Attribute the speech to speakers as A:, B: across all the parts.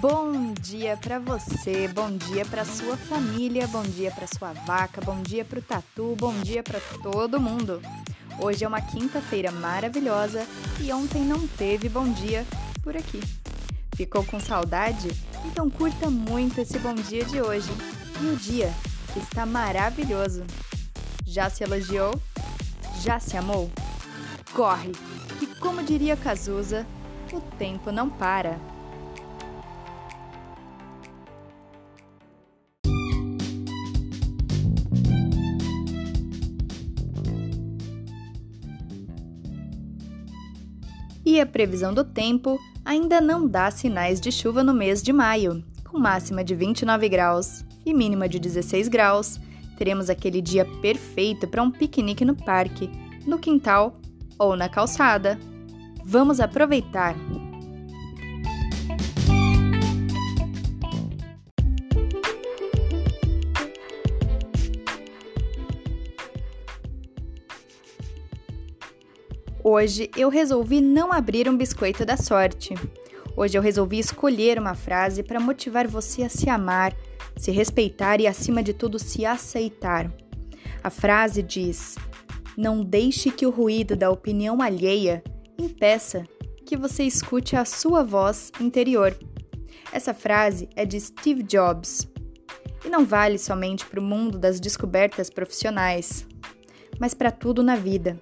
A: Bom dia para você, bom dia para sua família, bom dia para sua vaca, bom dia para o tatu, bom dia para todo mundo. Hoje é uma quinta-feira maravilhosa e ontem não teve bom dia por aqui. Ficou com saudade? Então curta muito esse bom dia de hoje e o dia que está maravilhoso. Já se elogiou? Já se amou? Corre, que como diria Cazuza, o tempo não para. E a previsão do tempo ainda não dá sinais de chuva no mês de maio, com máxima de 29 graus e mínima de 16 graus. Teremos aquele dia perfeito para um piquenique no parque, no quintal ou na calçada. Vamos aproveitar! Hoje eu resolvi não abrir um biscoito da sorte. Hoje eu resolvi escolher uma frase para motivar você a se amar, se respeitar e, acima de tudo, se aceitar. A frase diz: Não deixe que o ruído da opinião alheia impeça que você escute a sua voz interior. Essa frase é de Steve Jobs e não vale somente para o mundo das descobertas profissionais, mas para tudo na vida.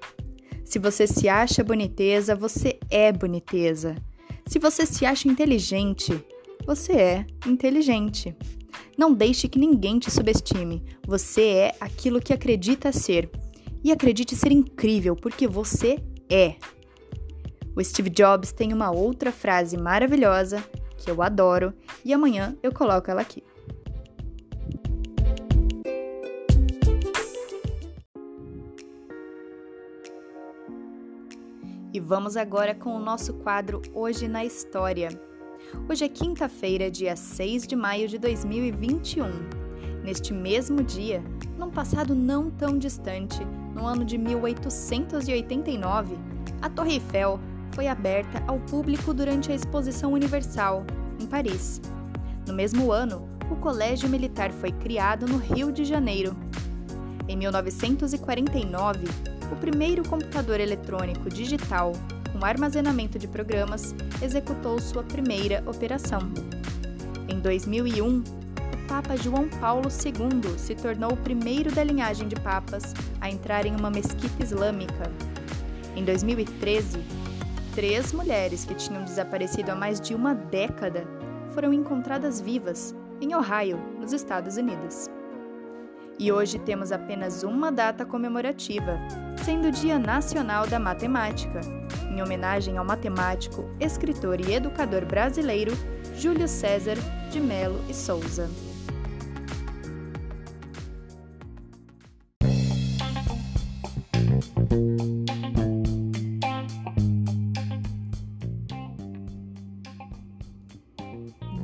A: Se você se acha boniteza, você é boniteza. Se você se acha inteligente, você é inteligente. Não deixe que ninguém te subestime. Você é aquilo que acredita ser. E acredite ser incrível, porque você é. O Steve Jobs tem uma outra frase maravilhosa que eu adoro e amanhã eu coloco ela aqui. Vamos agora com o nosso quadro Hoje na História. Hoje é quinta-feira, dia 6 de maio de 2021. Neste mesmo dia, num passado não tão distante, no ano de 1889, a Torre Eiffel foi aberta ao público durante a Exposição Universal, em Paris. No mesmo ano, o Colégio Militar foi criado no Rio de Janeiro. Em 1949, o primeiro computador eletrônico digital com armazenamento de programas executou sua primeira operação. Em 2001, o Papa João Paulo II se tornou o primeiro da linhagem de papas a entrar em uma mesquita islâmica. Em 2013, três mulheres que tinham desaparecido há mais de uma década foram encontradas vivas em Ohio, nos Estados Unidos. E hoje temos apenas uma data comemorativa, sendo o Dia Nacional da Matemática, em homenagem ao matemático, escritor e educador brasileiro Júlio César de Melo e Souza.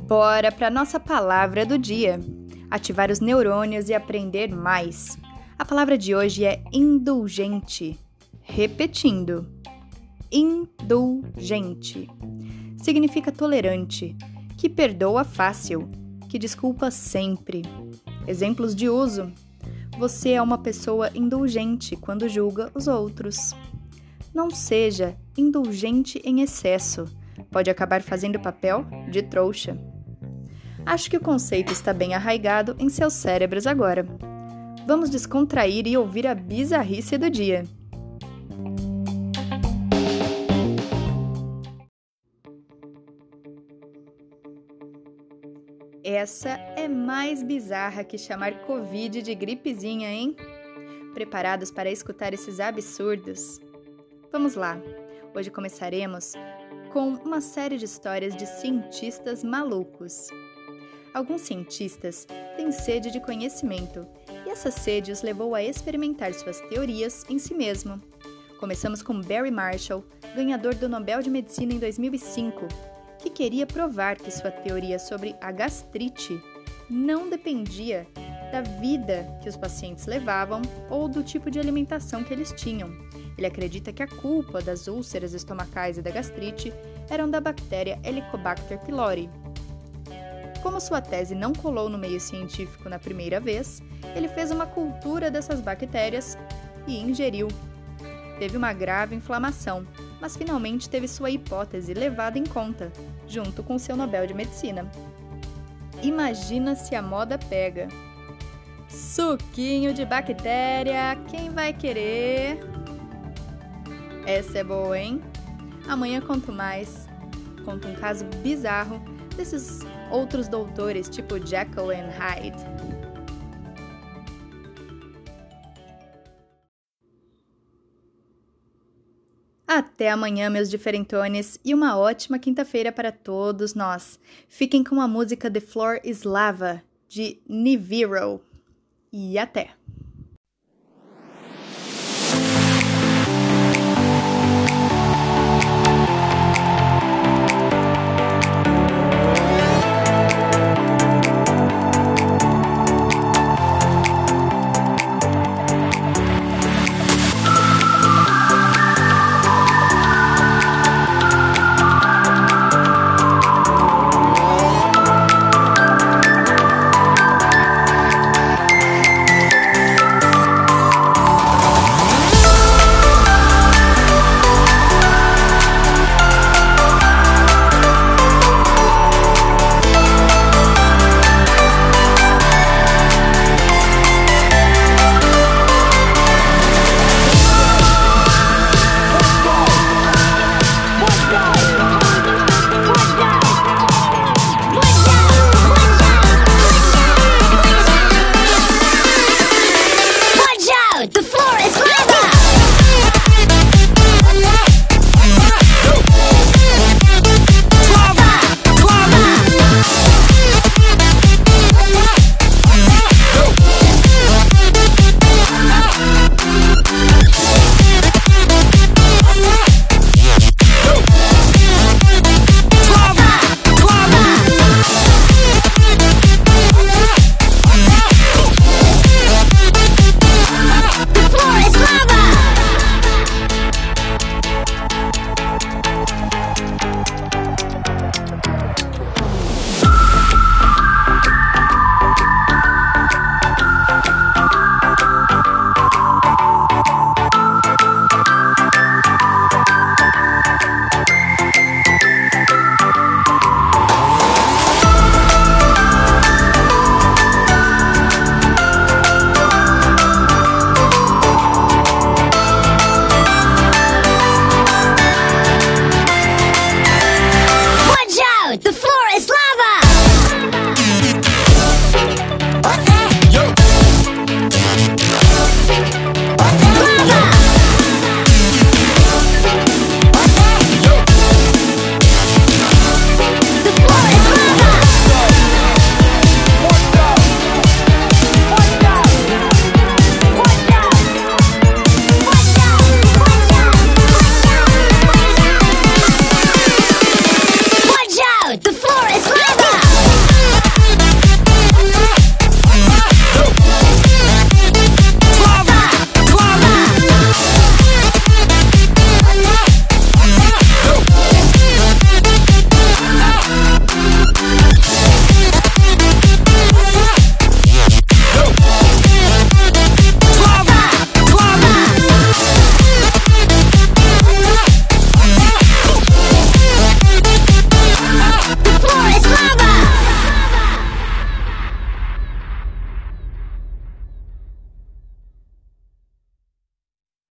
A: Bora para nossa palavra do dia ativar os neurônios e aprender mais. A palavra de hoje é indulgente. Repetindo: indulgente. Significa tolerante, que perdoa fácil, que desculpa sempre. Exemplos de uso: você é uma pessoa indulgente quando julga os outros. Não seja indulgente em excesso, pode acabar fazendo papel de trouxa. Acho que o conceito está bem arraigado em seus cérebros agora. Vamos descontrair e ouvir a bizarrice do dia. Essa é mais bizarra que chamar Covid de gripezinha, hein? Preparados para escutar esses absurdos? Vamos lá! Hoje começaremos com uma série de histórias de cientistas malucos. Alguns cientistas têm sede de conhecimento, e essa sede os levou a experimentar suas teorias em si mesmo. Começamos com Barry Marshall, ganhador do Nobel de Medicina em 2005, que queria provar que sua teoria sobre a gastrite não dependia da vida que os pacientes levavam ou do tipo de alimentação que eles tinham. Ele acredita que a culpa das úlceras estomacais e da gastrite eram da bactéria Helicobacter pylori, Como sua tese não colou no meio científico na primeira vez, ele fez uma cultura dessas bactérias e ingeriu. Teve uma grave inflamação, mas finalmente teve sua hipótese levada em conta, junto com seu Nobel de Medicina. Imagina se a moda pega. Suquinho de bactéria, quem vai querer? Essa é boa, hein? Amanhã conto mais. Conto um caso bizarro desses outros doutores tipo Jekyll and Hyde. Até amanhã, meus diferentones, e uma ótima quinta-feira para todos nós. Fiquem com a música The Floor is Lava, de Nibiru. E até!